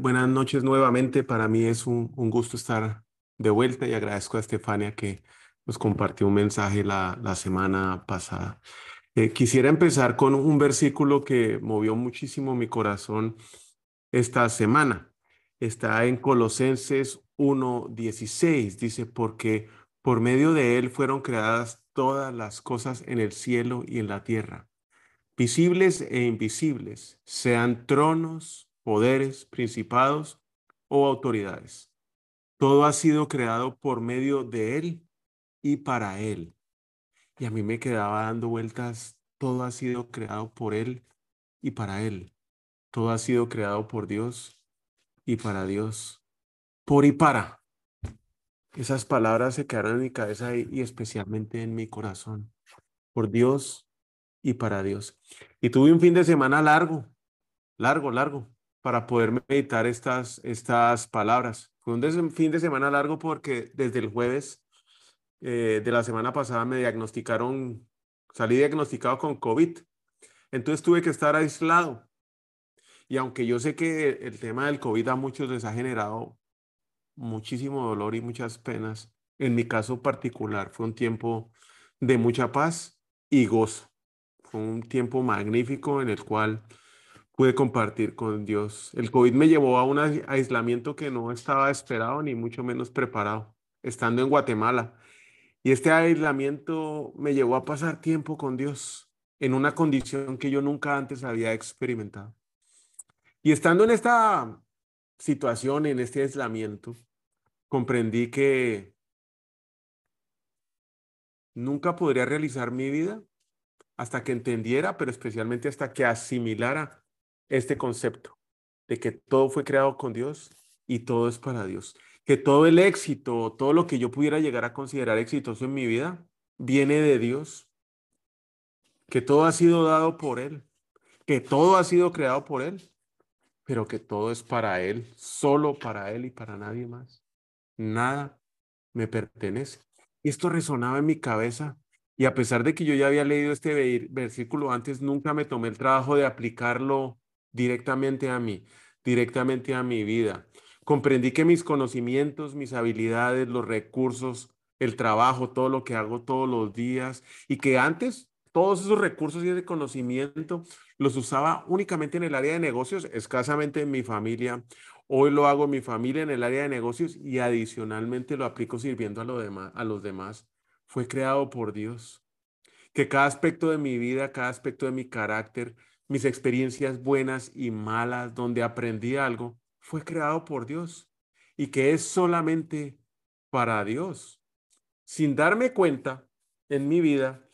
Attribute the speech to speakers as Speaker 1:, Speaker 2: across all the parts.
Speaker 1: Buenas noches nuevamente. Para mí es un, gusto estar de vuelta y agradezco a Estefania que nos compartió un mensaje la, semana pasada. Eh, quisiera empezar con un versículo que movió muchísimo mi corazón esta semana. Está en Colosenses 1.16. Dice, porque por medio de él fueron creadas todas las cosas en el cielo y en la tierra, visibles e invisibles, sean tronos, poderes, principados o autoridades. Todo ha sido creado por medio de él y para él. Y a mí me quedaba dando vueltas, todo ha sido creado por Él y para Él. Todo ha sido creado por Dios y para Dios. Por y para. Esas palabras se quedaron en mi cabeza y, especialmente en mi corazón. Por Dios y para Dios. Y tuve un fin de semana largo, largo, largo, para poder meditar estas, estas palabras. Fue un fin de semana largo porque desde el jueves eh, de la semana pasada me diagnosticaron, salí diagnosticado con COVID. Entonces tuve que estar aislado. Y aunque yo sé que el tema del COVID a muchos les ha generado muchísimo dolor y muchas penas, en mi caso particular fue un tiempo de mucha paz y gozo. Fue un tiempo magnífico en el cual pude compartir con Dios. El COVID me llevó a un aislamiento que no estaba esperado ni mucho menos preparado, estando en Guatemala. Y este aislamiento me llevó a pasar tiempo con Dios en una condición que yo nunca antes había experimentado. Y estando en esta situación, en este aislamiento, comprendí que nunca podría realizar mi vida hasta que entendiera, pero especialmente hasta que asimilara este concepto de que todo fue creado con Dios y todo es para Dios que todo el éxito, todo lo que yo pudiera llegar a considerar exitoso en mi vida, viene de Dios, que todo ha sido dado por Él, que todo ha sido creado por Él, pero que todo es para Él, solo para Él y para nadie más. Nada me pertenece. Esto resonaba en mi cabeza y a pesar de que yo ya había leído este versículo antes, nunca me tomé el trabajo de aplicarlo directamente a mí, directamente a mi vida. Comprendí que mis conocimientos, mis habilidades, los recursos, el trabajo, todo lo que hago todos los días y que antes todos esos recursos y ese conocimiento los usaba únicamente en el área de negocios, escasamente en mi familia. Hoy lo hago en mi familia en el área de negocios y adicionalmente lo aplico sirviendo a, lo demás, a los demás. Fue creado por Dios. Que cada aspecto de mi vida, cada aspecto de mi carácter, mis experiencias buenas y malas, donde aprendí algo, fue creado por Dios y que es solamente para Dios. Sin darme cuenta, en mi vida,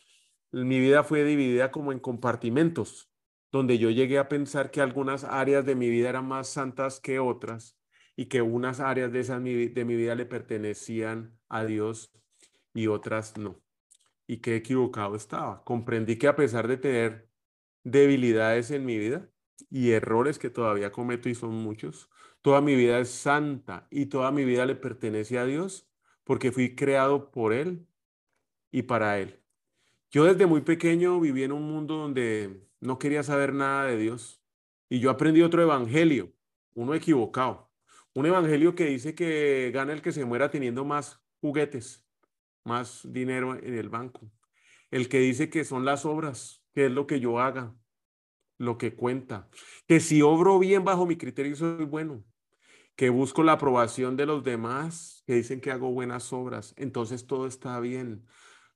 Speaker 1: mi vida fue dividida como en compartimentos, donde yo llegué a pensar que algunas áreas de mi vida eran más santas que otras y que unas áreas de, esas de mi vida le pertenecían a Dios y otras no. Y qué equivocado estaba. Comprendí que a pesar de tener debilidades en mi vida y errores que todavía cometo y son muchos, Toda mi vida es santa y toda mi vida le pertenece a Dios porque fui creado por Él y para Él. Yo desde muy pequeño viví en un mundo donde no quería saber nada de Dios y yo aprendí otro evangelio, uno equivocado. Un evangelio que dice que gana el que se muera teniendo más juguetes, más dinero en el banco. El que dice que son las obras, que es lo que yo haga, lo que cuenta. Que si obro bien bajo mi criterio soy bueno que busco la aprobación de los demás, que dicen que hago buenas obras, entonces todo está bien.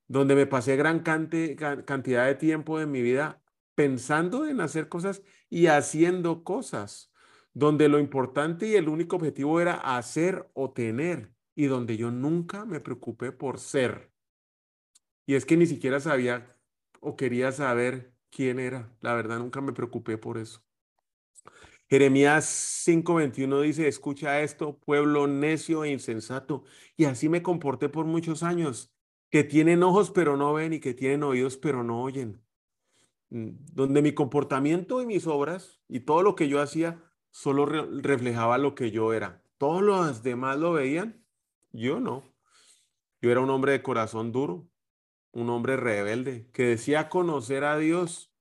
Speaker 1: Donde me pasé gran cantidad de tiempo de mi vida pensando en hacer cosas y haciendo cosas, donde lo importante y el único objetivo era hacer o tener, y donde yo nunca me preocupé por ser. Y es que ni siquiera sabía o quería saber quién era. La verdad, nunca me preocupé por eso. Jeremías 5:21 dice, escucha esto, pueblo necio e insensato. Y así me comporté por muchos años, que tienen ojos pero no ven y que tienen oídos pero no oyen. Mm, donde mi comportamiento y mis obras y todo lo que yo hacía solo reflejaba lo que yo era. Todos los demás lo veían, yo no. Yo era un hombre de corazón duro, un hombre rebelde, que decía conocer a Dios,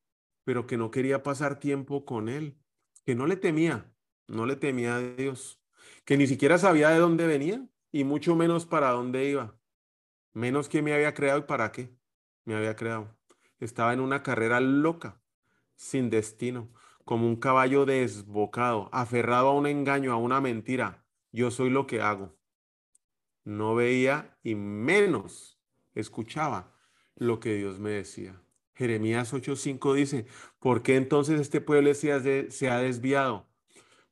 Speaker 1: pero que no quería pasar tiempo con Él, que no le temía, no le temía a Dios, que ni siquiera sabía de dónde venía y mucho menos para dónde iba, menos que me había creado y para qué me había creado. Estaba en una carrera loca, sin destino, como un caballo desbocado, aferrado a un engaño, a una mentira. Yo soy lo que hago. No veía y menos escuchaba lo que Dios me decía. Jeremías 8:5 dice, ¿por qué entonces este pueblo se ha desviado?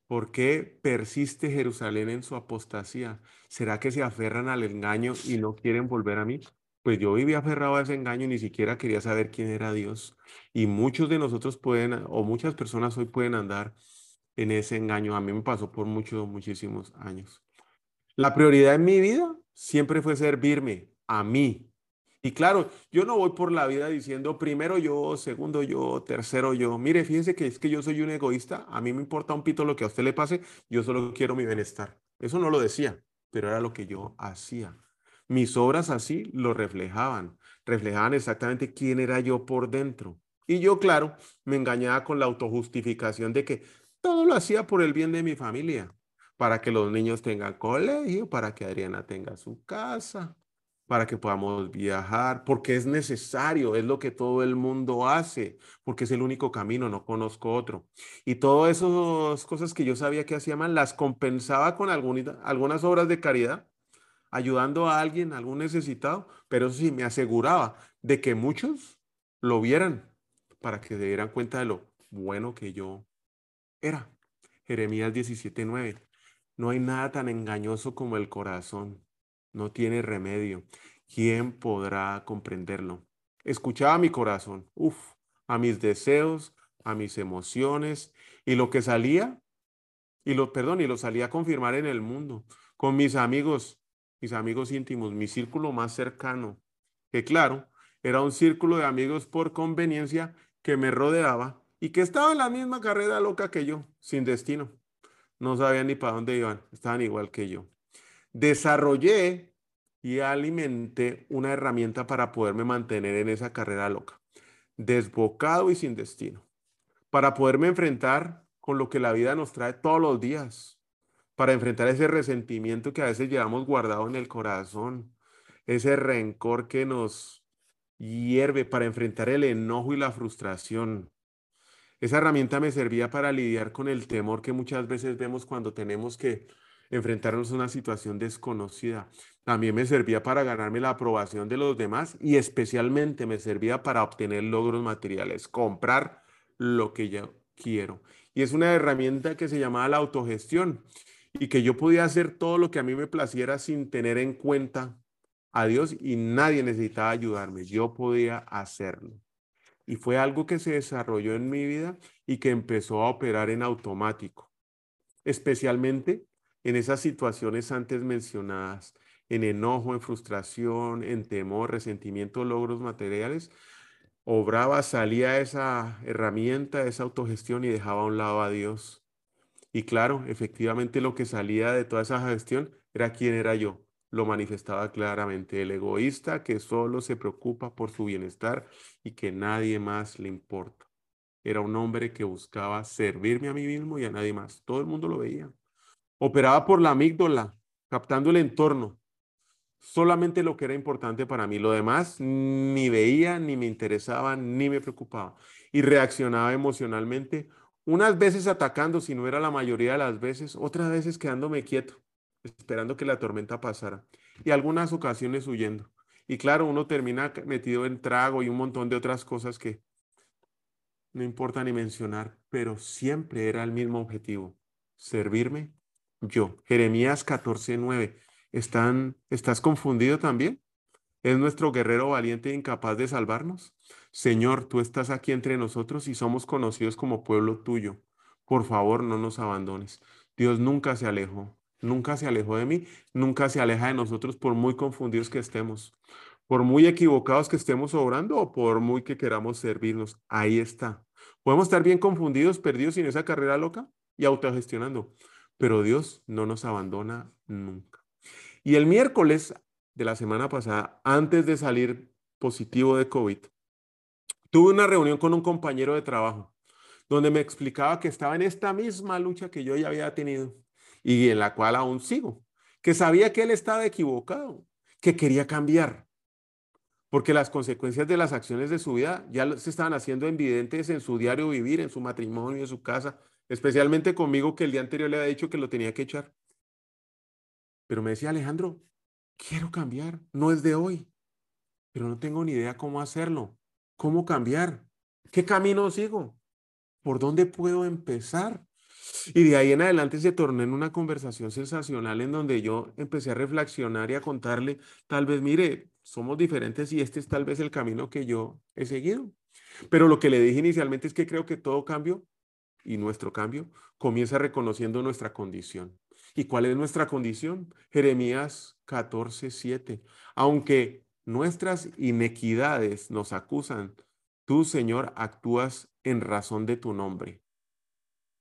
Speaker 1: ¿Por qué persiste Jerusalén en su apostasía? ¿Será que se aferran al engaño y no quieren volver a mí? Pues yo vivía aferrado a ese engaño y ni siquiera quería saber quién era Dios. Y muchos de nosotros pueden, o muchas personas hoy pueden andar en ese engaño. A mí me pasó por muchos, muchísimos años. La prioridad en mi vida siempre fue servirme a mí, y claro, yo no voy por la vida diciendo primero yo, segundo yo, tercero yo. Mire, fíjense que es que yo soy un egoísta, a mí me importa un pito lo que a usted le pase, yo solo quiero mi bienestar. Eso no lo decía, pero era lo que yo hacía. Mis obras así lo reflejaban, reflejaban exactamente quién era yo por dentro. Y yo, claro, me engañaba con la autojustificación de que todo lo hacía por el bien de mi familia, para que los niños tengan colegio, para que Adriana tenga su casa, para que podamos viajar, porque es necesario, es lo que todo el mundo hace, porque es el único camino, no conozco otro. Y todas esas cosas que yo sabía que hacía las compensaba con algunas obras de caridad, ayudando a alguien, a algún necesitado, pero sí, me aseguraba de que muchos lo vieran para que se dieran cuenta de lo bueno que yo era. Jeremías 17:9. No hay nada tan engañoso como el corazón no tiene remedio. ¿Quién podrá comprenderlo? Escuchaba mi corazón, uff, a mis deseos, a mis emociones y lo que salía, y lo, perdón, y lo salía a confirmar en el mundo, con mis amigos, mis amigos íntimos, mi círculo más cercano, que claro, era un círculo de amigos por conveniencia que me rodeaba y que estaba en la misma carrera loca que yo, sin destino. No sabían ni para dónde iban, estaban igual que yo desarrollé y alimenté una herramienta para poderme mantener en esa carrera loca, desbocado y sin destino, para poderme enfrentar con lo que la vida nos trae todos los días, para enfrentar ese resentimiento que a veces llevamos guardado en el corazón, ese rencor que nos hierve, para enfrentar el enojo y la frustración. Esa herramienta me servía para lidiar con el temor que muchas veces vemos cuando tenemos que enfrentarnos a una situación desconocida. También me servía para ganarme la aprobación de los demás y especialmente me servía para obtener logros materiales, comprar lo que yo quiero. Y es una herramienta que se llamaba la autogestión y que yo podía hacer todo lo que a mí me placiera sin tener en cuenta a Dios y nadie necesitaba ayudarme. Yo podía hacerlo. Y fue algo que se desarrolló en mi vida y que empezó a operar en automático, especialmente en esas situaciones antes mencionadas, en enojo, en frustración, en temor, resentimiento, logros materiales, obraba, salía esa herramienta, esa autogestión y dejaba a un lado a Dios. Y claro, efectivamente lo que salía de toda esa gestión era quién era yo. Lo manifestaba claramente el egoísta que solo se preocupa por su bienestar y que nadie más le importa. Era un hombre que buscaba servirme a mí mismo y a nadie más. Todo el mundo lo veía. Operaba por la amígdala, captando el entorno. Solamente lo que era importante para mí. Lo demás ni veía, ni me interesaba, ni me preocupaba. Y reaccionaba emocionalmente, unas veces atacando, si no era la mayoría de las veces, otras veces quedándome quieto, esperando que la tormenta pasara. Y algunas ocasiones huyendo. Y claro, uno termina metido en trago y un montón de otras cosas que no importa ni mencionar, pero siempre era el mismo objetivo, servirme yo. Jeremías 14:9. ¿Están, ¿Estás confundido también? ¿Es nuestro guerrero valiente e incapaz de salvarnos? Señor, tú estás aquí entre nosotros y somos conocidos como pueblo tuyo. por favor, no nos abandones. Dios nunca se alejó, nunca se alejó de mí, nunca se aleja de nosotros por muy confundidos que estemos, por muy equivocados que estemos obrando o por muy que queramos servirnos. Ahí está. Podemos estar bien confundidos, perdidos en esa carrera loca y autogestionando, pero Dios no nos abandona nunca. Y el miércoles de la semana pasada, antes de salir positivo de COVID, tuve una reunión con un compañero de trabajo donde me explicaba que estaba en esta misma lucha que yo ya había tenido y en la cual aún sigo, que sabía que él estaba equivocado, que quería cambiar, porque las consecuencias de las acciones de su vida ya se estaban haciendo evidentes en su diario vivir, en su matrimonio, en su casa, especialmente conmigo que el día anterior le había dicho que lo tenía que echar. Pero me decía Alejandro, quiero cambiar, no es de hoy, pero no tengo ni idea cómo hacerlo, cómo cambiar, qué camino sigo. ¿Por dónde puedo empezar? Y de ahí en adelante se tornó en una conversación sensacional en donde yo empecé a reflexionar y a contarle, tal vez, mire, somos diferentes y este es tal vez el camino que yo he seguido. Pero lo que le dije inicialmente es que creo que todo cambio y nuestro cambio comienza reconociendo nuestra condición. ¿Y cuál es nuestra condición? Jeremías 14, 7. Aunque nuestras inequidades nos acusan, tú, Señor, actúas en razón de tu nombre.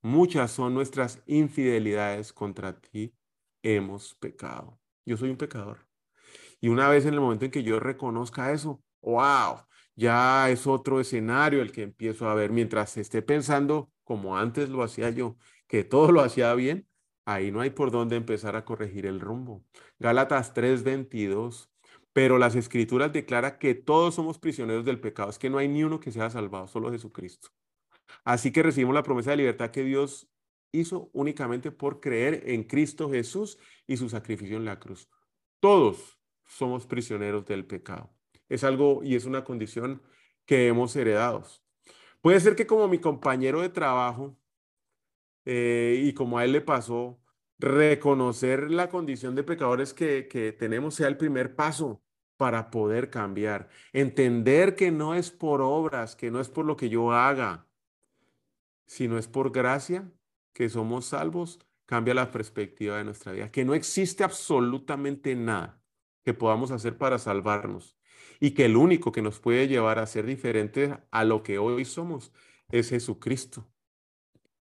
Speaker 1: Muchas son nuestras infidelidades contra ti. Hemos pecado. Yo soy un pecador. Y una vez en el momento en que yo reconozca eso, wow, ya es otro escenario el que empiezo a ver. Mientras esté pensando como antes lo hacía yo, que todo lo hacía bien, ahí no hay por dónde empezar a corregir el rumbo. Gálatas 3:22. Pero las escrituras declaran que todos somos prisioneros del pecado. Es que no hay ni uno que sea salvado, solo Jesucristo. Así que recibimos la promesa de libertad que Dios hizo únicamente por creer en Cristo Jesús y su sacrificio en la cruz. Todos somos prisioneros del pecado. Es algo y es una condición que hemos heredado. Puede ser que como mi compañero de trabajo eh, y como a él le pasó, reconocer la condición de pecadores que, que tenemos sea el primer paso para poder cambiar. Entender que no es por obras, que no es por lo que yo haga, sino es por gracia que somos salvos, cambia la perspectiva de nuestra vida. Que no existe absolutamente nada que podamos hacer para salvarnos y que el único que nos puede llevar a ser diferentes a lo que hoy somos es Jesucristo.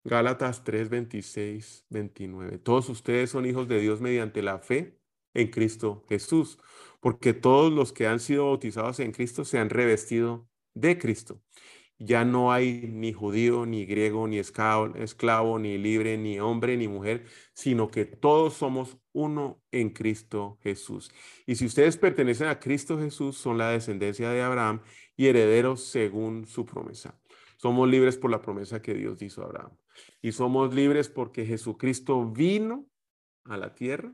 Speaker 1: Gálatas 3, 26, 29. Todos ustedes son hijos de Dios mediante la fe en Cristo Jesús porque todos los que han sido bautizados en Cristo se han revestido de Cristo. Ya no hay ni judío, ni griego, ni esclavo, ni libre, ni hombre, ni mujer, sino que todos somos uno en Cristo Jesús. Y si ustedes pertenecen a Cristo Jesús, son la descendencia de Abraham y herederos según su promesa. Somos libres por la promesa que Dios hizo a Abraham. Y somos libres porque Jesucristo vino a la tierra,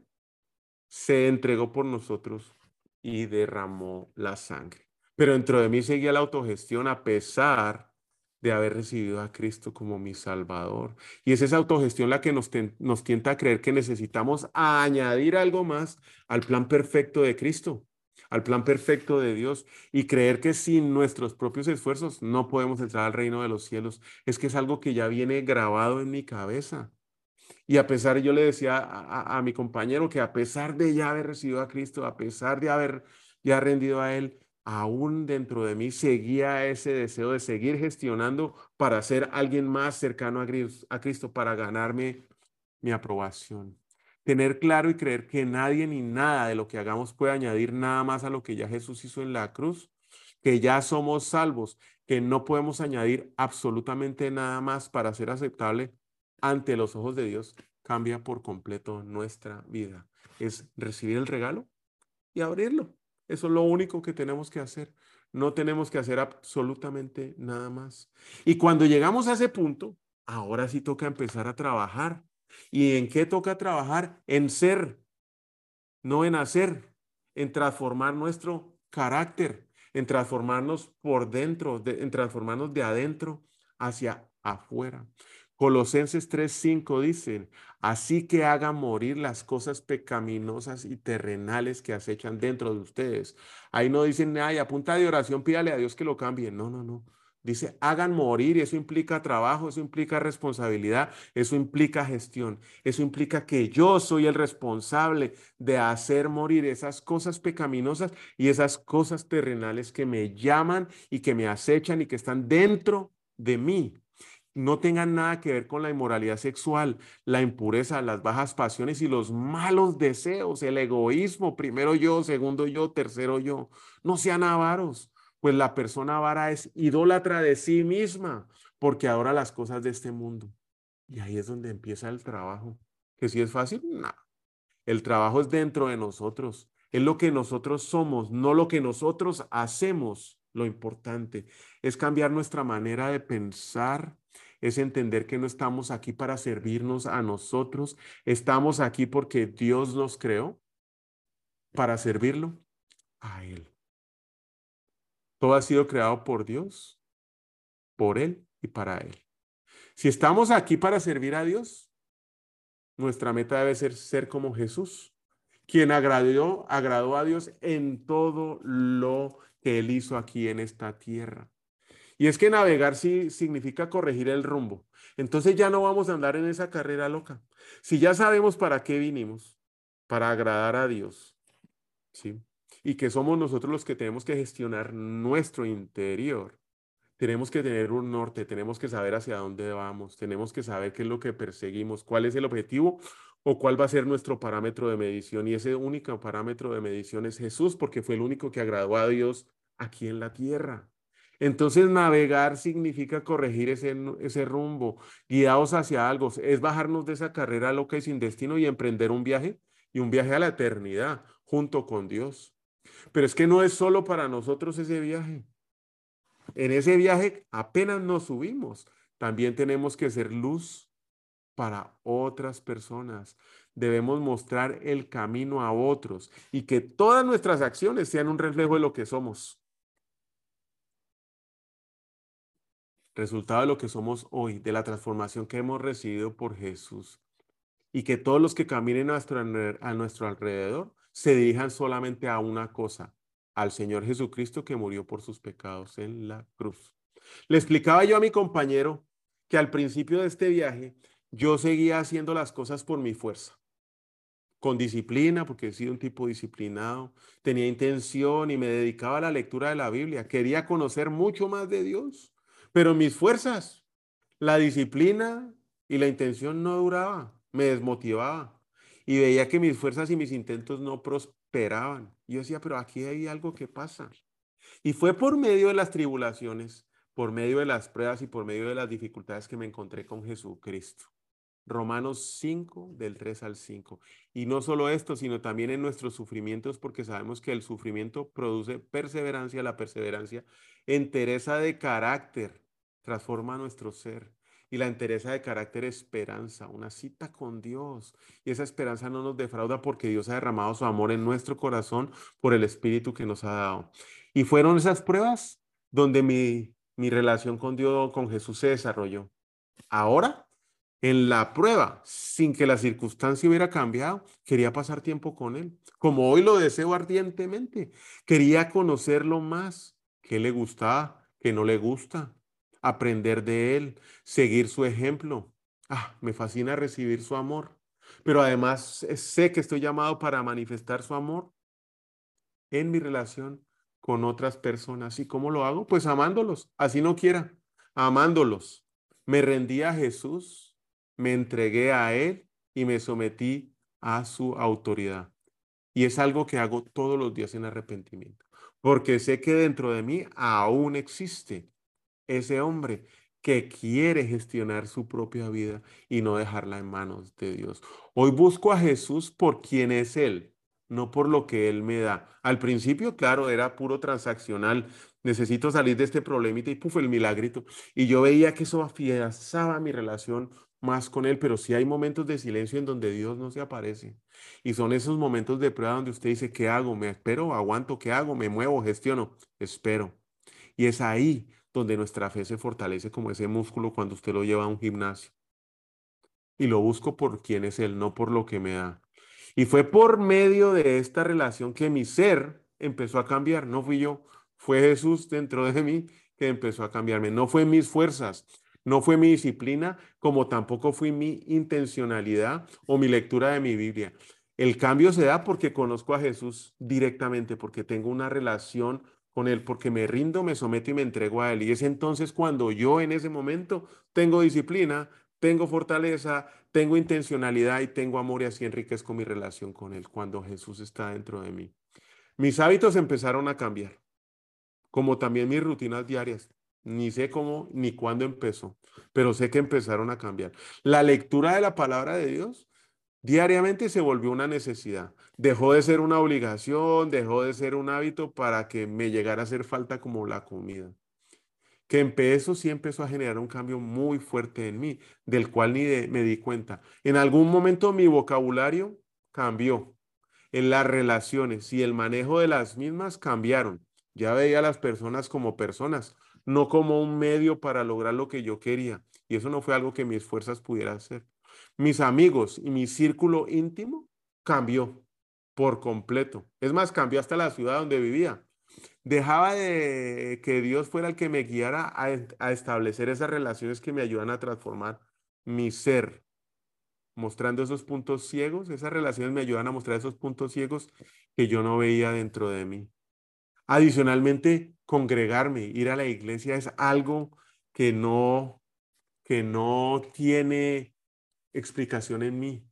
Speaker 1: se entregó por nosotros y derramó la sangre. Pero dentro de mí seguía la autogestión a pesar de haber recibido a Cristo como mi Salvador. Y es esa autogestión la que nos, nos tienta a creer que necesitamos añadir algo más al plan perfecto de Cristo, al plan perfecto de Dios, y creer que sin nuestros propios esfuerzos no podemos entrar al reino de los cielos. Es que es algo que ya viene grabado en mi cabeza. Y a pesar, yo le decía a, mi compañero que a pesar de ya haber recibido a Cristo, a pesar de haber ya rendido a Él, aún dentro de mí seguía ese deseo de seguir gestionando para ser alguien más cercano a Cristo, para ganarme mi aprobación. Tener claro y creer que nadie ni nada de lo que hagamos puede añadir nada más a lo que ya Jesús hizo en la cruz, que ya somos salvos, que no podemos añadir absolutamente nada más para ser aceptable ante los ojos de Dios cambia por completo nuestra vida. Es recibir el regalo y abrirlo. Eso es lo único que tenemos que hacer. No tenemos que hacer absolutamente nada más. Y cuando llegamos a ese punto, ahora sí toca empezar a trabajar. ¿Y en qué toca trabajar? En ser, no en hacer, en transformar nuestro carácter, en transformarnos por dentro, en transformarnos de adentro hacia afuera. Colosenses 3:5 dicen, así que hagan morir las cosas pecaminosas y terrenales que acechan dentro de ustedes. Ahí no dicen, ay, a punta de oración pídale a Dios que lo cambie. No, no, no. Dice, hagan morir, y eso implica trabajo, eso implica responsabilidad, eso implica gestión, eso implica que yo soy el responsable de hacer morir esas cosas pecaminosas y esas cosas terrenales que me llaman y que me acechan y que están dentro de mí. No tengan nada que ver con la inmoralidad sexual, la impureza, las bajas pasiones y los malos deseos, el egoísmo, primero yo, segundo yo, tercero yo. No sean avaros pues la persona avara es idólatra de sí misma, porque adora las cosas de este mundo. Y ahí es donde empieza el trabajo. ¿Que si es fácil? No. El trabajo es dentro de nosotros. Es lo que nosotros somos, no lo que nosotros hacemos. Lo importante es cambiar nuestra manera de pensar, es entender que no estamos aquí para servirnos a nosotros, estamos aquí porque Dios nos creó para servirlo a Él. Todo ha sido creado por Dios, por Él y para Él. Si estamos aquí para servir a Dios, nuestra meta debe ser ser como Jesús, quien agradó, agradó a Dios en todo lo que Él hizo aquí en esta tierra. Y es que navegar sí significa corregir el rumbo. Entonces ya no vamos a andar en esa carrera loca. Si ya sabemos para qué vinimos, para agradar a Dios, ¿sí? y que somos nosotros los que tenemos que gestionar nuestro interior. Tenemos que tener un norte, tenemos que saber hacia dónde vamos, tenemos que saber qué es lo que perseguimos, cuál es el objetivo o cuál va a ser nuestro parámetro de medición. Y ese único parámetro de medición es Jesús, porque fue el único que agradó a Dios aquí en la tierra. Entonces, navegar significa corregir ese, ese rumbo, guiados hacia algo, es bajarnos de esa carrera loca y sin destino y emprender un viaje y un viaje a la eternidad junto con Dios. Pero es que no es solo para nosotros ese viaje. En ese viaje apenas nos subimos. También tenemos que ser luz para otras personas. Debemos mostrar el camino a otros y que todas nuestras acciones sean un reflejo de lo que somos. Resultado de lo que somos hoy, de la transformación que hemos recibido por Jesús. Y que todos los que caminen a nuestro, a nuestro alrededor se dirijan solamente a una cosa, al Señor Jesucristo que murió por sus pecados en la cruz. Le explicaba yo a mi compañero que al principio de este viaje yo seguía haciendo las cosas por mi fuerza, con disciplina, porque he sido un tipo disciplinado, tenía intención y me dedicaba a la lectura de la Biblia, quería conocer mucho más de Dios, pero mis fuerzas, la disciplina y la intención no duraba, me desmotivaba y veía que mis fuerzas y mis intentos no prosperaban. Yo decía, pero aquí hay algo que pasa. Y fue por medio de las tribulaciones, por medio de las pruebas y por medio de las dificultades que me encontré con Jesucristo. Romanos 5, del 3 al 5. Y no solo esto, sino también en nuestros sufrimientos, porque sabemos que el sufrimiento produce perseverancia, la perseverancia, entereza de carácter, transforma nuestro ser y la entereza de carácter esperanza, una cita con Dios. Y esa esperanza no nos defrauda porque Dios ha derramado su amor en nuestro corazón por el Espíritu que nos ha dado. Y fueron esas pruebas donde mi, mi relación con Dios, con Jesús se desarrolló. Ahora, en la prueba, sin que la circunstancia hubiera cambiado, quería pasar tiempo con Él, como hoy lo deseo ardientemente. Quería conocerlo más, qué le gustaba, qué no le gusta, aprender de Él, seguir su ejemplo. Ah, me fascina recibir su amor, pero además eh, sé que estoy llamado para manifestar su amor en mi relación con otras personas. ¿Y cómo lo hago? Pues amándolos, así no quiera, amándolos. Me rendí a Jesús, me entregué a Él y me sometí a su autoridad. Y es algo que hago todos los días en arrepentimiento, porque sé que dentro de mí aún existe ese hombre que quiere gestionar su propia vida y no dejarla en manos de Dios. Hoy busco a Jesús por quien es Él, no por lo que Él me da. Al principio, claro, era puro transaccional. Necesito salir de este problemita y puf, el milagrito. Y yo veía que eso afianzaba mi relación más con Él, pero sí hay momentos de silencio en donde Dios no se aparece. Y son esos momentos de prueba donde usted dice, ¿qué hago? ¿Me espero? ¿Aguanto? ¿Qué hago? ¿Me muevo? ¿Gestiono? Espero. Y es ahí donde nuestra fe se fortalece como ese músculo cuando usted lo lleva a un gimnasio. Y lo busco por quién es Él, no por lo que me da. Y fue por medio de esta relación que mi ser empezó a cambiar. No fui yo, fue Jesús dentro de mí que empezó a cambiarme. No fue mis fuerzas, no fue mi disciplina, como tampoco fue mi intencionalidad o mi lectura de mi Biblia. El cambio se da porque conozco a Jesús directamente, porque tengo una relación con Él, porque me rindo, me someto y me entrego a Él. Y es entonces cuando yo en ese momento tengo disciplina, tengo fortaleza, tengo intencionalidad y tengo amor y así enriquezco mi relación con Él cuando Jesús está dentro de mí. Mis hábitos empezaron a cambiar, como también mis rutinas diarias. Ni sé cómo ni cuándo empezó, pero sé que empezaron a cambiar. La lectura de la palabra de Dios diariamente se volvió una necesidad. Dejó de ser una obligación, dejó de ser un hábito para que me llegara a hacer falta como la comida. Que empezó, sí empezó a generar un cambio muy fuerte en mí, del cual ni me di cuenta. En algún momento mi vocabulario cambió. En las relaciones y el manejo de las mismas cambiaron. Ya veía a las personas como personas, no como un medio para lograr lo que yo quería. Y eso no fue algo que mis fuerzas pudieran hacer. Mis amigos y mi círculo íntimo cambió por completo. Es más, cambió hasta la ciudad donde vivía. Dejaba de que Dios fuera el que me guiara a, establecer esas relaciones que me ayudan a transformar mi ser, mostrando esos puntos ciegos. Esas relaciones me ayudan a mostrar esos puntos ciegos que yo no veía dentro de mí. Adicionalmente, congregarme, ir a la iglesia es algo que no, que no tiene explicación en mí.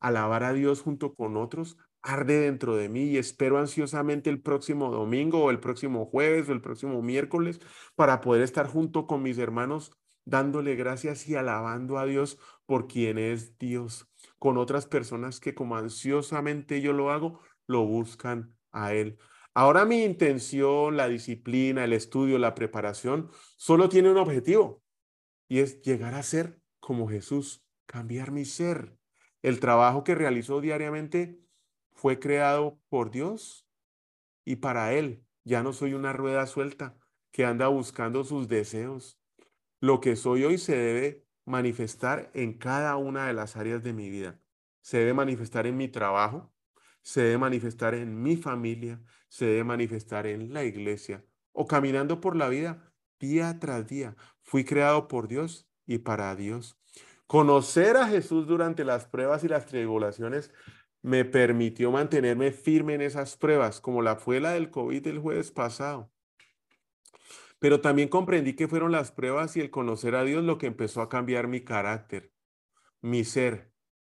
Speaker 1: Alabar a Dios junto con otros arde dentro de mí y espero ansiosamente el próximo domingo o el próximo jueves o el próximo miércoles para poder estar junto con mis hermanos dándole gracias y alabando a Dios por quien es Dios, con otras personas que como ansiosamente yo lo hago, lo buscan a Él. Ahora mi intención, la disciplina, el estudio, la preparación, solo tiene un objetivo y es llegar a ser como Jesús, cambiar mi ser. El trabajo que realizo diariamente fue creado por Dios y para Él. Ya no soy una rueda suelta que anda buscando sus deseos. Lo que soy hoy se debe manifestar en cada una de las áreas de mi vida. Se debe manifestar en mi trabajo, se debe manifestar en mi familia, se debe manifestar en la iglesia o caminando por la vida día tras día. Fui creado por Dios y para Dios. Conocer a Jesús durante las pruebas y las tribulaciones me permitió mantenerme firme en esas pruebas, como la fue la del COVID el jueves pasado. Pero también comprendí que fueron las pruebas y el conocer a Dios lo que empezó a cambiar mi carácter, mi ser,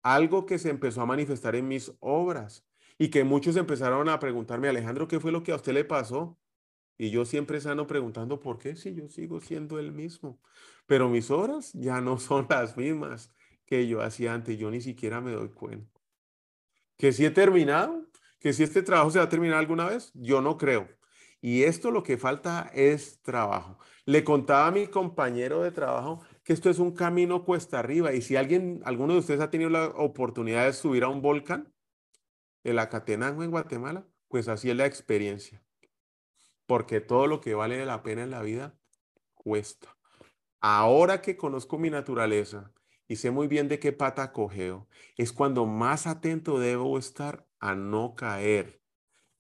Speaker 1: algo que se empezó a manifestar en mis obras y que muchos empezaron a preguntarme, Alejandro, ¿qué fue lo que a usted le pasó? Y yo siempre sano preguntando, ¿por qué? Si yo sigo siendo el mismo. Pero mis obras ya no son las mismas que yo hacía antes. Yo ni siquiera me doy cuenta. Que si he terminado, que si este trabajo se va a terminar alguna vez, yo no creo. Y esto lo que falta es trabajo. Le contaba a mi compañero de trabajo que esto es un camino cuesta arriba. Y si alguien, alguno de ustedes ha tenido la oportunidad de subir a un volcán, el Acatenango en Guatemala, pues así es la experiencia. Porque todo lo que vale la pena en la vida cuesta. Ahora que conozco mi naturaleza y sé muy bien de qué pata cogeo, es cuando más atento debo estar a no caer.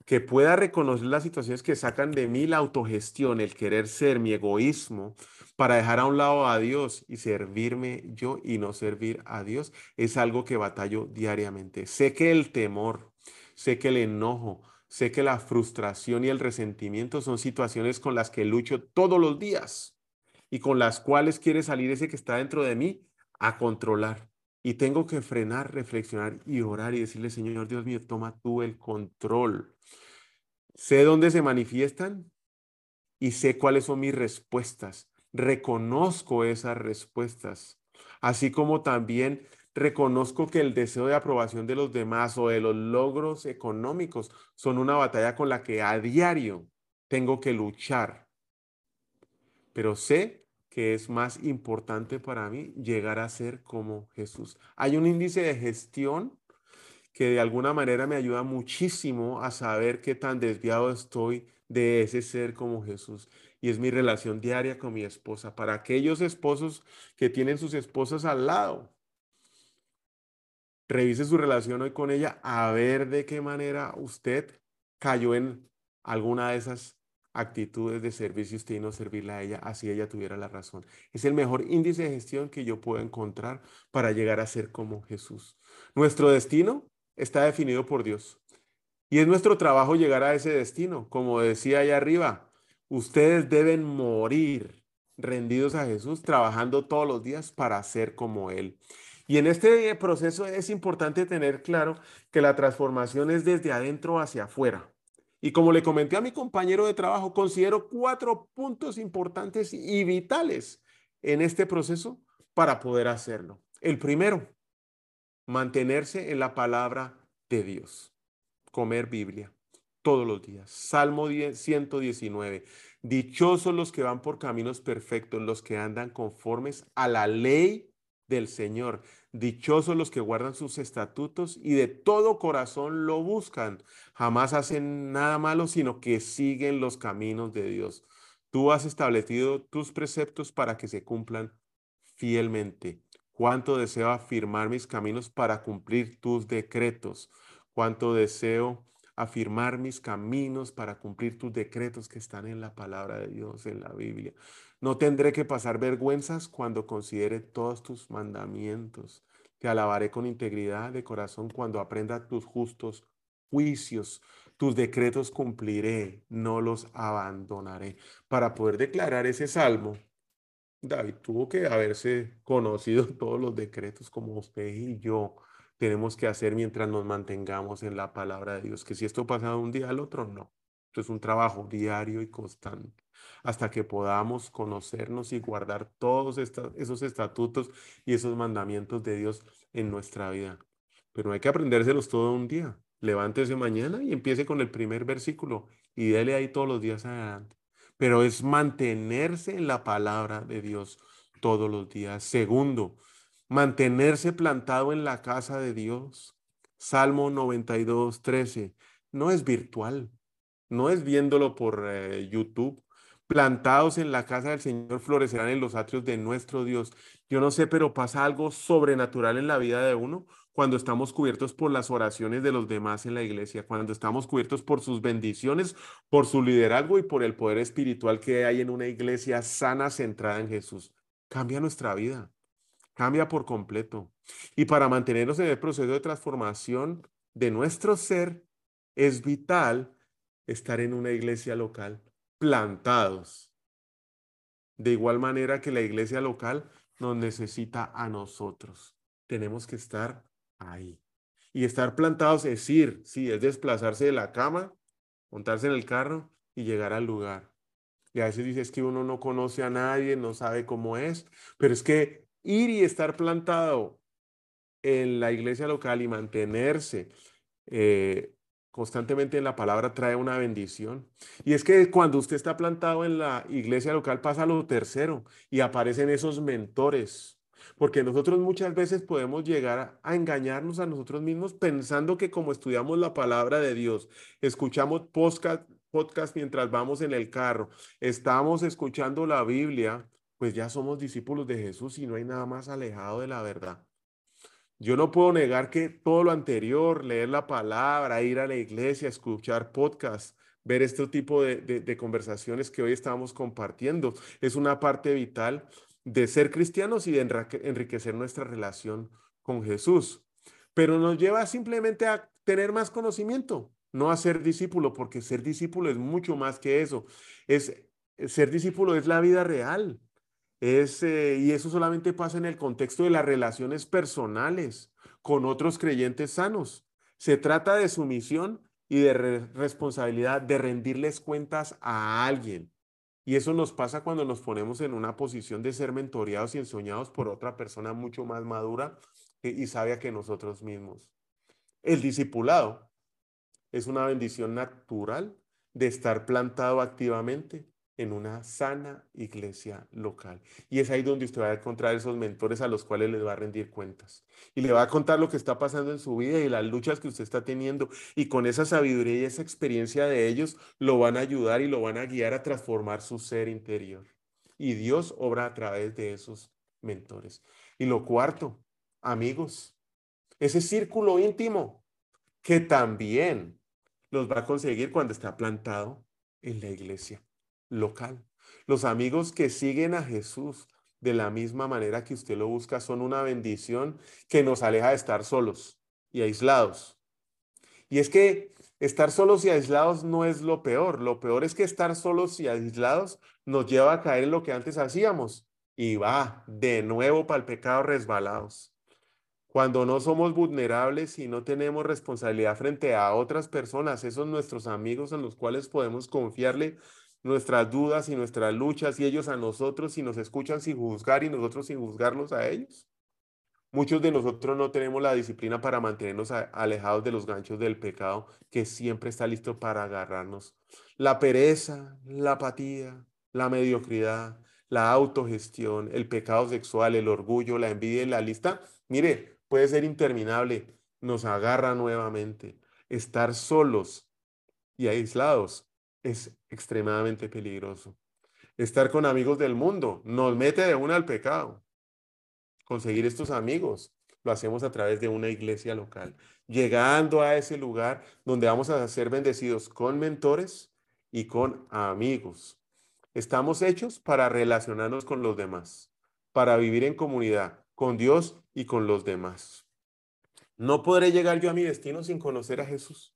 Speaker 1: Que pueda reconocer las situaciones que sacan de mí la autogestión, el querer ser, mi egoísmo, para dejar a un lado a Dios y servirme yo y no servir a Dios, es algo que batallo diariamente. Sé que el temor, sé que el enojo, sé que la frustración y el resentimiento son situaciones con las que lucho todos los días y con las cuales quiere salir ese que está dentro de mí a controlar. Y tengo que frenar, reflexionar y orar y decirle, Señor Dios mío, toma tú el control. Sé dónde se manifiestan y sé cuáles son mis respuestas. Reconozco esas respuestas, así como también reconozco que el deseo de aprobación de los demás o de los logros económicos son una batalla con la que a diario tengo que luchar. Pero sé que es más importante para mí llegar a ser como Jesús. Hay un índice de gestión que de alguna manera me ayuda muchísimo a saber qué tan desviado estoy de ese ser como Jesús. Y es mi relación diaria con mi esposa. Para aquellos esposos que tienen sus esposas al lado, revise su relación hoy con ella a ver de qué manera usted cayó en alguna de esas actitudes de servicio usted y no servirla a ella, así ella tuviera la razón. Es el mejor índice de gestión que yo puedo encontrar para llegar a ser como Jesús. Nuestro destino está definido por Dios. Y es nuestro trabajo llegar a ese destino. Como decía allá arriba, ustedes deben morir rendidos a Jesús, trabajando todos los días para ser como Él. Y en este proceso es importante tener claro que la transformación es desde adentro hacia afuera. Y como le comenté a mi compañero de trabajo, considero cuatro puntos importantes y vitales en este proceso para poder hacerlo. El primero, mantenerse en la palabra de Dios, comer Biblia todos los días. Salmo 119. Dichosos los que van por caminos perfectos, los que andan conformes a la ley del Señor. Dichosos los que guardan sus estatutos y de todo corazón lo buscan. Jamás hacen nada malo, sino que siguen los caminos de Dios. Tú has establecido tus preceptos para que se cumplan fielmente. Cuánto deseo afirmar mis caminos para cumplir tus decretos. Cuánto deseo afirmar mis caminos para cumplir tus decretos que están en la palabra de Dios, en la Biblia. No tendré que pasar vergüenzas cuando considere todos tus mandamientos. Te alabaré con integridad de corazón cuando aprenda tus justos juicios. Tus decretos cumpliré, no los abandonaré. Para poder declarar ese salmo, David tuvo que haberse conocido todos los decretos como usted y yo tenemos que hacer mientras nos mantengamos en la palabra de Dios. Que si esto pasa de un día al otro, no. Esto es un trabajo diario y constante hasta que podamos conocernos y guardar todos esos estatutos y esos mandamientos de Dios en nuestra vida. Pero hay que aprendérselos todo un día. Levántese mañana y empiece con el primer versículo y dele ahí todos los días adelante. Pero es mantenerse en la palabra de Dios todos los días. Segundo, mantenerse plantado en la casa de Dios. Salmo 92, 13. No es virtual, no es viéndolo por eh, YouTube, plantados en la casa del Señor florecerán en los atrios de nuestro Dios. Yo no sé, pero pasa algo sobrenatural en la vida de uno cuando estamos cubiertos por las oraciones de los demás en la iglesia, cuando estamos cubiertos por sus bendiciones, por su liderazgo y por el poder espiritual que hay en una iglesia sana, centrada en Jesús. Cambia nuestra vida, cambia por completo. Y para mantenernos en el proceso de transformación de nuestro ser, es vital estar en una iglesia local plantados. De igual manera que la iglesia local nos necesita a nosotros. Tenemos que estar ahí. Y estar plantados es ir, sí, es desplazarse de la cama, montarse en el carro y llegar al lugar. Y a veces dices que uno no conoce a nadie, no sabe cómo es, pero es que ir y estar plantado en la iglesia local y mantenerse eh, constantemente en la palabra trae una bendición. Y es que cuando usted está plantado en la iglesia local pasa lo tercero y aparecen esos mentores. Porque nosotros muchas veces podemos llegar a engañarnos a nosotros mismos pensando que como estudiamos la palabra de Dios, escuchamos podcast, podcast mientras vamos en el carro, estamos escuchando la Biblia, pues ya somos discípulos de Jesús y no hay nada más alejado de la verdad. Yo no puedo negar que todo lo anterior, leer la palabra, ir a la iglesia, escuchar podcasts, ver este tipo de, conversaciones que hoy estamos compartiendo, es una parte vital de ser cristianos y de enriquecer nuestra relación con Jesús. Pero nos lleva simplemente a tener más conocimiento, no a ser discípulo, porque ser discípulo es mucho más que eso. Es, ser discípulo es la vida real. Eh, y eso solamente pasa en el contexto de las relaciones personales con otros creyentes sanos. Se trata de sumisión y de responsabilidad de rendirles cuentas a alguien. Y eso nos pasa cuando nos ponemos en una posición de ser mentoreados y ensoñados por otra persona mucho más madura y sabia que nosotros mismos. El discipulado es una bendición natural de estar plantado activamente en una sana iglesia local. Y es ahí donde usted va a encontrar esos mentores a los cuales les va a rendir cuentas. Y le va a contar lo que está pasando en su vida y las luchas que usted está teniendo. Y con esa sabiduría y esa experiencia de ellos, lo van a ayudar y lo van a guiar a transformar su ser interior. Y Dios obra a través de esos mentores. Y lo cuarto, amigos, ese círculo íntimo que también los va a conseguir cuando está plantado en la iglesia local. Los amigos que siguen a Jesús de la misma manera que usted lo busca son una bendición que nos aleja de estar solos y aislados. Y es que estar solos y aislados no es lo peor. Lo peor es que estar solos y aislados nos lleva a caer en lo que antes hacíamos y va de nuevo para el pecado resbalados. Cuando no somos vulnerables y no tenemos responsabilidad frente a otras personas, esos nuestros amigos en los cuales podemos confiarle nuestras dudas y nuestras luchas y ellos a nosotros y nos escuchan sin juzgar y nosotros sin juzgarlos a ellos. Muchos de nosotros no tenemos la disciplina para mantenernos alejados de los ganchos del pecado que siempre está listo para agarrarnos. La pereza, la apatía, la mediocridad, la autogestión, el pecado sexual, el orgullo, la envidia y la lista, mire, puede ser interminable, nos agarra nuevamente. Estar solos y aislados es extremadamente peligroso. Estar con amigos del mundo nos mete de una al pecado. Conseguir estos amigos lo hacemos a través de una iglesia local, llegando a ese lugar donde vamos a ser bendecidos con mentores y con amigos. Estamos hechos para relacionarnos con los demás, para vivir en comunidad, con Dios y con los demás. No podré llegar yo a mi destino sin conocer a Jesús.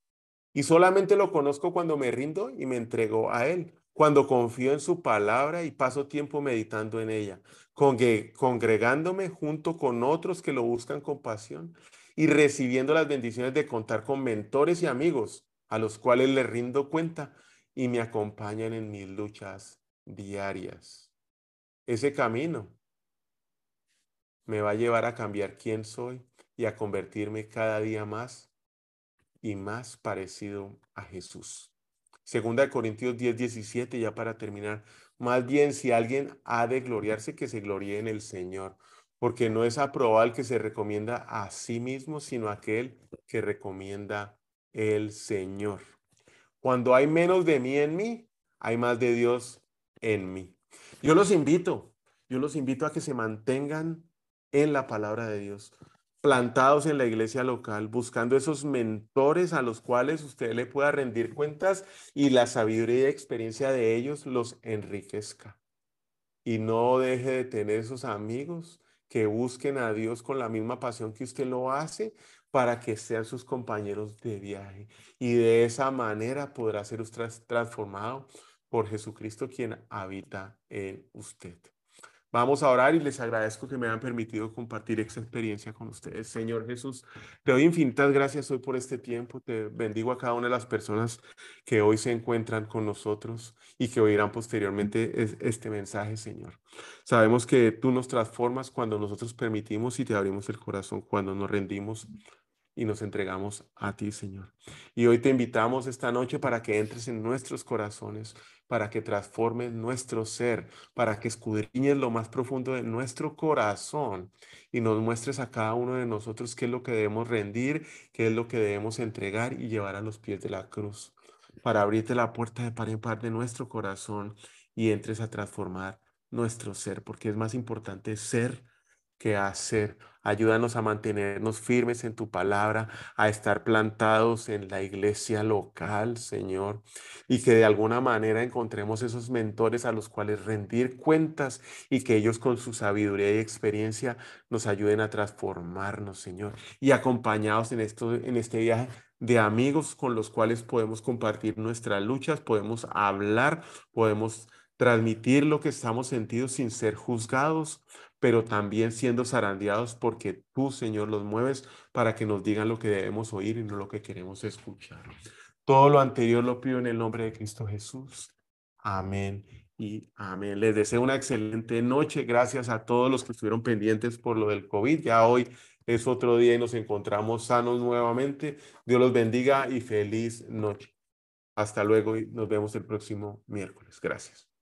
Speaker 1: Y solamente lo conozco cuando me rindo y me entrego a Él, cuando confío en su palabra y paso tiempo meditando en ella, congregándome junto con otros que lo buscan con pasión y recibiendo las bendiciones de contar con mentores y amigos a los cuales le rindo cuenta y me acompañan en mis luchas diarias. Ese camino me va a llevar a cambiar quién soy y a convertirme cada día más y más parecido a Jesús. Segunda de Corintios 10, 17, ya para terminar. Más bien, si alguien ha de gloriarse, que se gloríe en el Señor, porque no es aprobado el que se recomienda a sí mismo, sino aquel que recomienda el Señor. Cuando hay menos de mí en mí, hay más de Dios en mí. Yo los invito, yo los invito a que se mantengan en la palabra de Dios, plantados en la iglesia local, buscando esos mentores a los cuales usted le pueda rendir cuentas y la sabiduría y experiencia de ellos los enriquezca. Y no deje de tener esos amigos que busquen a Dios con la misma pasión que usted lo hace para que sean sus compañeros de viaje. Y de esa manera podrá ser usted transformado por Jesucristo quien habita en usted. Vamos a orar y les agradezco que me hayan permitido compartir esta experiencia con ustedes. Señor Jesús, te doy infinitas gracias hoy por este tiempo. Te bendigo a cada una de las personas que hoy se encuentran con nosotros y que oirán posteriormente este mensaje, Señor. Sabemos que tú nos transformas cuando nosotros permitimos y te abrimos el corazón, cuando nos rendimos y nos entregamos a ti, Señor. Y hoy te invitamos esta noche para que entres en nuestros corazones, para que transformes nuestro ser, para que escudriñes lo más profundo de nuestro corazón y nos muestres a cada uno de nosotros qué es lo que debemos rendir, qué es lo que debemos entregar y llevar a los pies de la cruz, para abrirte la puerta de par en par de nuestro corazón y entres a transformar nuestro ser, porque es más importante ser que hacer. Ayúdanos a mantenernos firmes en tu palabra, a estar plantados en la iglesia local, Señor, y que de alguna manera encontremos esos mentores a los cuales rendir cuentas y que ellos con su sabiduría y experiencia nos ayuden a transformarnos, Señor, y acompañados en, esto, en este viaje de amigos con los cuales podemos compartir nuestras luchas, podemos hablar, podemos transmitir lo que estamos sentidos sin ser juzgados, pero también siendo zarandeados porque tú, Señor, los mueves para que nos digan lo que debemos oír y no lo que queremos escuchar. Todo lo anterior lo pido en el nombre de Cristo Jesús. Amén y amén. Les deseo una excelente noche. Gracias a todos los que estuvieron pendientes por lo del COVID. Ya hoy es otro día y nos encontramos sanos nuevamente. Dios los bendiga y feliz noche. Hasta luego y nos vemos el próximo miércoles. Gracias.